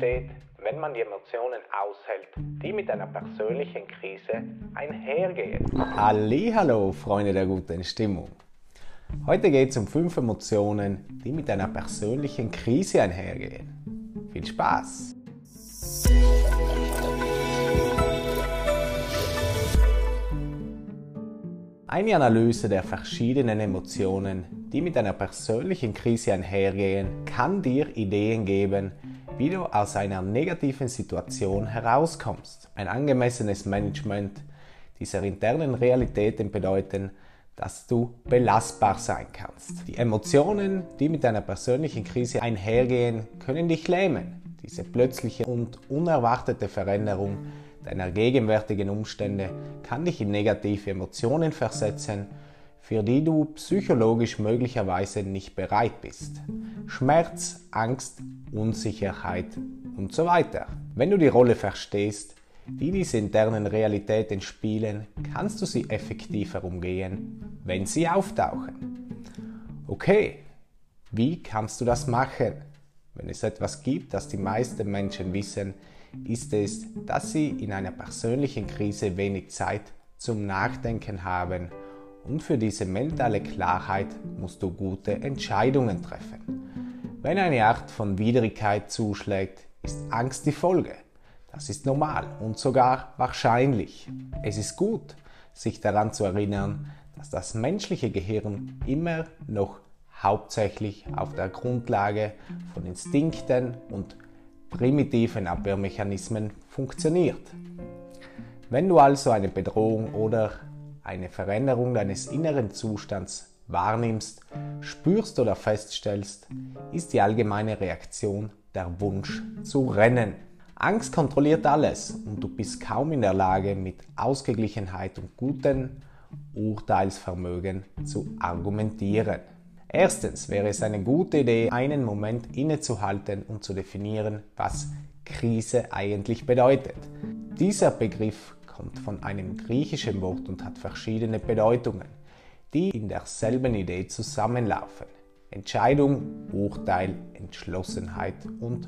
entsteht, wenn man die Emotionen aushält, die mit einer persönlichen Krise einhergehen. Hallo, Freunde der guten Stimmung. Heute geht es um fünf Emotionen, die mit einer persönlichen Krise einhergehen. Viel Spaß! Eine Analyse der verschiedenen Emotionen, die mit einer persönlichen Krise einhergehen, kann dir Ideen geben, wie du aus einer negativen Situation herauskommst. Ein angemessenes Management dieser internen Realitäten bedeuten, dass du belastbar sein kannst. Die Emotionen, die mit einer persönlichen Krise einhergehen, können dich lähmen. Diese plötzliche und unerwartete Veränderung deiner gegenwärtigen Umstände kann dich in negative Emotionen versetzen, für die du psychologisch möglicherweise nicht bereit bist. Schmerz, Angst, Unsicherheit und so weiter. Wenn du die Rolle verstehst, die diese internen Realitäten spielen, kannst du sie effektiver umgehen, wenn sie auftauchen. Okay, wie kannst du das machen? Wenn es etwas gibt, das die meisten Menschen wissen, ist es, dass sie in einer persönlichen Krise wenig Zeit zum Nachdenken haben und für diese mentale Klarheit musst du gute Entscheidungen treffen. Wenn eine Art von Widrigkeit zuschlägt, ist Angst die Folge. Das ist normal und sogar wahrscheinlich. Es ist gut, sich daran zu erinnern, dass das menschliche Gehirn immer noch hauptsächlich auf der Grundlage von Instinkten und primitiven Abwehrmechanismen funktioniert. Wenn du also eine Bedrohung oder eine Veränderung deines inneren Zustands wahrnimmst, spürst oder feststellst, ist die allgemeine Reaktion der Wunsch zu rennen. Angst kontrolliert alles und du bist kaum in der Lage, mit Ausgeglichenheit und gutem Urteilsvermögen zu argumentieren. Erstens wäre es eine gute Idee, einen Moment innezuhalten und zu definieren, was Krise eigentlich bedeutet. Dieser Begriff kommt von einem griechischen Wort und hat verschiedene Bedeutungen, die in derselben Idee zusammenlaufen. Entscheidung, Urteil, Entschlossenheit und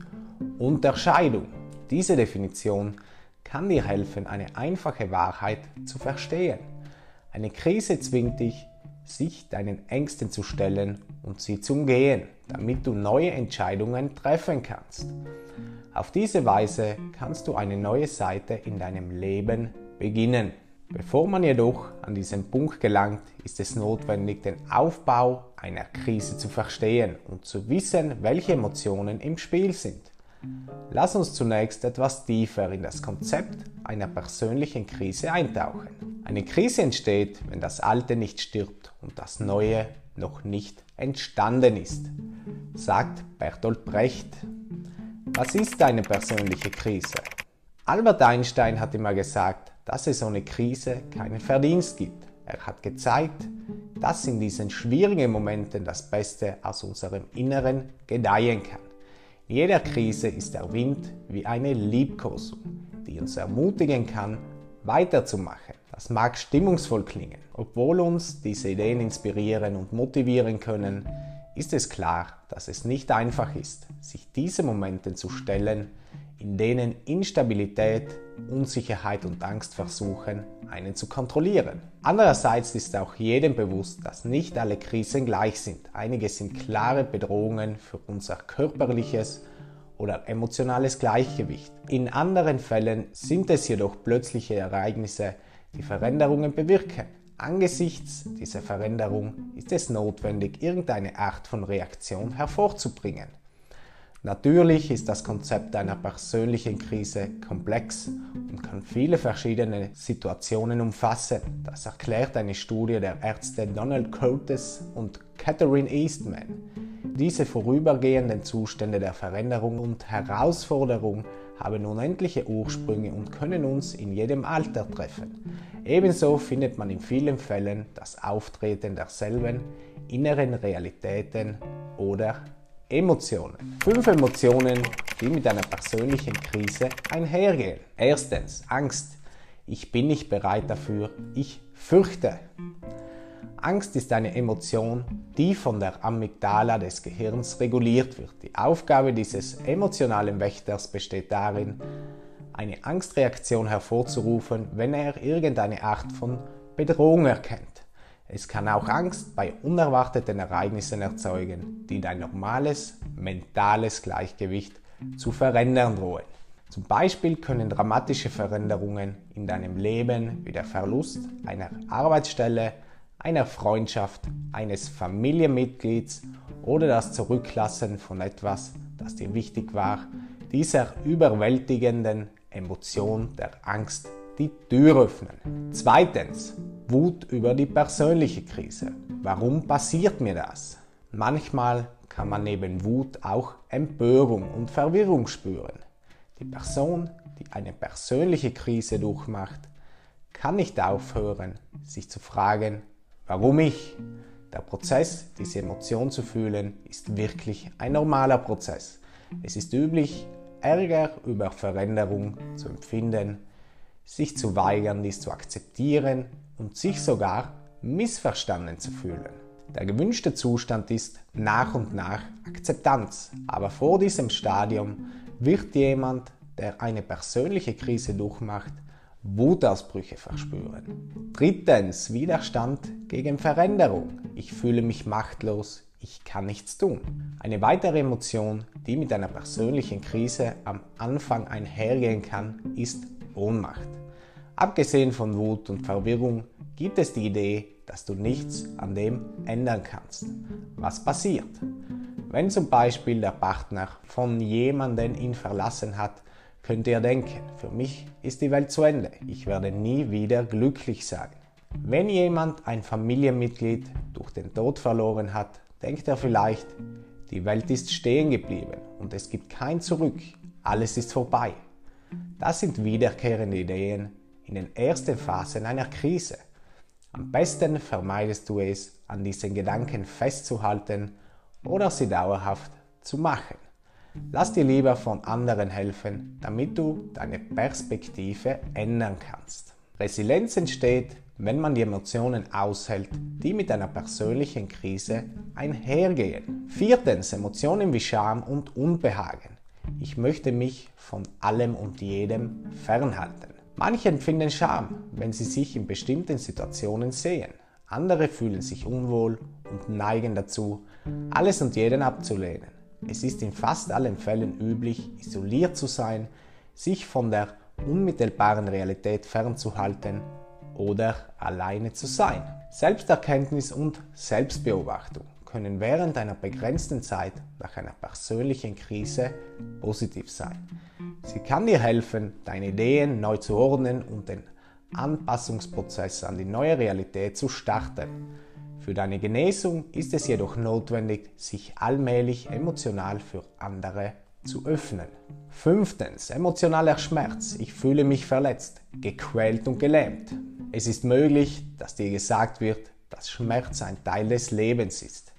Unterscheidung. Diese Definition kann dir helfen, eine einfache Wahrheit zu verstehen. Eine Krise zwingt dich, sich deinen Ängsten zu stellen und sie zu umgehen, damit du neue Entscheidungen treffen kannst. Auf diese Weise kannst du eine neue Seite in deinem Leben beginnen. Bevor man jedoch an diesen Punkt gelangt, ist es notwendig, den Aufbau einer Krise zu verstehen und zu wissen, welche Emotionen im Spiel sind. Lass uns zunächst etwas tiefer in das Konzept einer persönlichen Krise eintauchen. Eine Krise entsteht, wenn das Alte nicht stirbt und das Neue noch nicht entstanden ist, sagt Bertolt Brecht. Was ist eine persönliche Krise? Albert Einstein hat immer gesagt, dass es ohne Krise keinen Verdienst gibt. Er hat gezeigt, dass in diesen schwierigen Momenten das Beste aus unserem Inneren gedeihen kann. In jeder Krise ist der Wind wie eine Liebkosung, die uns ermutigen kann, weiterzumachen. Das mag stimmungsvoll klingen. Obwohl uns diese Ideen inspirieren und motivieren können, ist es klar, dass es nicht einfach ist, sich diese Momenten zu stellen, in denen Instabilität, Unsicherheit und Angst versuchen, einen zu kontrollieren. Andererseits ist auch jedem bewusst, dass nicht alle Krisen gleich sind. Einige sind klare Bedrohungen für unser körperliches oder emotionales Gleichgewicht. In anderen Fällen sind es jedoch plötzliche Ereignisse, die Veränderungen bewirken. Angesichts dieser Veränderung ist es notwendig, irgendeine Art von Reaktion hervorzubringen. Natürlich ist das Konzept einer persönlichen Krise komplex und kann viele verschiedene Situationen umfassen. Das erklärt eine Studie der Ärzte Donald Curtis und Catherine Eastman. Diese vorübergehenden Zustände der Veränderung und Herausforderung haben unendliche Ursprünge und können uns in jedem Alter treffen. Ebenso findet man in vielen Fällen das Auftreten derselben inneren Realitäten oder Emotionen. Fünf Emotionen, die mit einer persönlichen Krise einhergehen. Erstens, Angst. Ich bin nicht bereit dafür. Ich fürchte. Angst ist eine Emotion, die von der Amygdala des Gehirns reguliert wird. Die Aufgabe dieses emotionalen Wächters besteht darin, eine Angstreaktion hervorzurufen, wenn er irgendeine Art von Bedrohung erkennt. Es kann auch Angst bei unerwarteten Ereignissen erzeugen, die dein normales mentales Gleichgewicht zu verändern drohen. Zum Beispiel können dramatische Veränderungen in deinem Leben wie der Verlust einer Arbeitsstelle, einer Freundschaft, eines Familienmitglieds oder das Zurücklassen von etwas, das dir wichtig war, dieser überwältigenden Emotion der Angst die Tür öffnen. Zweitens, Wut über die persönliche Krise. Warum passiert mir das? Manchmal kann man neben Wut auch Empörung und Verwirrung spüren. Die Person, die eine persönliche Krise durchmacht, kann nicht aufhören, sich zu fragen, warum ich? Der Prozess, diese Emotion zu fühlen, ist wirklich ein normaler Prozess. Es ist üblich, Ärger über Veränderung zu empfinden, sich zu weigern, dies zu akzeptieren und sich sogar missverstanden zu fühlen. Der gewünschte Zustand ist nach und nach Akzeptanz, aber vor diesem Stadium wird jemand, der eine persönliche Krise durchmacht, Wutausbrüche verspüren. Drittens, Widerstand gegen Veränderung. Ich fühle mich machtlos, ich kann nichts tun. Eine weitere Emotion, die mit einer persönlichen Krise am Anfang einhergehen kann, ist Ohnmacht. Abgesehen von Wut und Verwirrung gibt es die Idee, dass du nichts an dem ändern kannst. Was passiert? Wenn zum Beispiel der Partner von jemandem ihn verlassen hat, könnte er denken, für mich ist die Welt zu Ende, ich werde nie wieder glücklich sein. Wenn jemand ein Familienmitglied durch den Tod verloren hat, denkt er vielleicht, die Welt ist stehen geblieben und es gibt kein Zurück, alles ist vorbei. Das sind wiederkehrende Ideen in den ersten Phasen einer Krise. Am besten vermeidest du es, an diesen Gedanken festzuhalten oder sie dauerhaft zu machen. Lass dir lieber von anderen helfen, damit du deine Perspektive ändern kannst. Resilienz entsteht, wenn man die Emotionen aushält, die mit einer persönlichen Krise einhergehen. Viertens, Emotionen wie Scham und Unbehagen. Ich möchte mich von allem und jedem fernhalten. Manche empfinden Scham, wenn sie sich in bestimmten Situationen sehen. Andere fühlen sich unwohl und neigen dazu, alles und jeden abzulehnen. Es ist in fast allen Fällen üblich, isoliert zu sein, sich von der unmittelbaren Realität fernzuhalten oder alleine zu sein. Selbsterkenntnis und Selbstbeobachtung können während einer begrenzten Zeit nach einer persönlichen Krise positiv sein. Sie kann dir helfen, deine Ideen neu zu ordnen und den Anpassungsprozess an die neue Realität zu starten. Für deine Genesung ist es jedoch notwendig, sich allmählich emotional für andere zu öffnen. Fünftens, emotionaler Schmerz. Ich fühle mich verletzt, gequält und gelähmt. Es ist möglich, dass dir gesagt wird, dass Schmerz ein Teil des Lebens ist.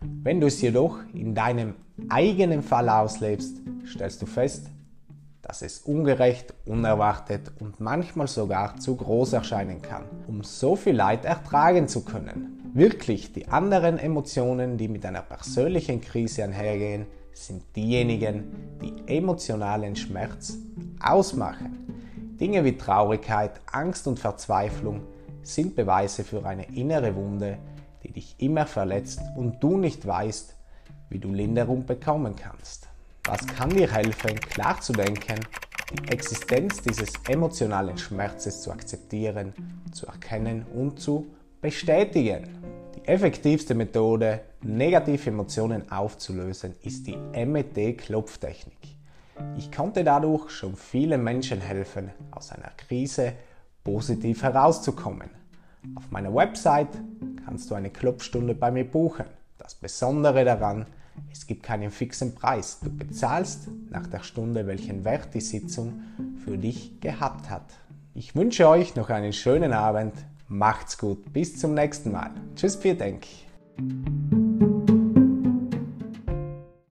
Wenn du es jedoch in deinem eigenen Fall auslebst, stellst du fest, dass es ungerecht, unerwartet und manchmal sogar zu groß erscheinen kann, um so viel Leid ertragen zu können. Wirklich, die anderen Emotionen, die mit einer persönlichen Krise einhergehen, sind diejenigen, die emotionalen Schmerz ausmachen. Dinge wie Traurigkeit, Angst und Verzweiflung sind Beweise für eine innere Wunde, die dich immer verletzt und du nicht weißt, wie du Linderung bekommen kannst. Was kann dir helfen, klar zu denken, die Existenz dieses emotionalen Schmerzes zu akzeptieren, zu erkennen und zu bestätigen? Die effektivste Methode, negative Emotionen aufzulösen, ist die MET-Klopftechnik. Ich konnte dadurch schon vielen Menschen helfen, aus einer Krise positiv herauszukommen. Auf meiner Website kannst du eine Klopfstunde bei mir buchen. Das Besondere daran, es gibt keinen fixen Preis. Du bezahlst nach der Stunde, welchen Wert die Sitzung für dich gehabt hat. Ich wünsche euch noch einen schönen Abend. Macht's gut. Bis zum nächsten Mal. Tschüss, vielen Dank.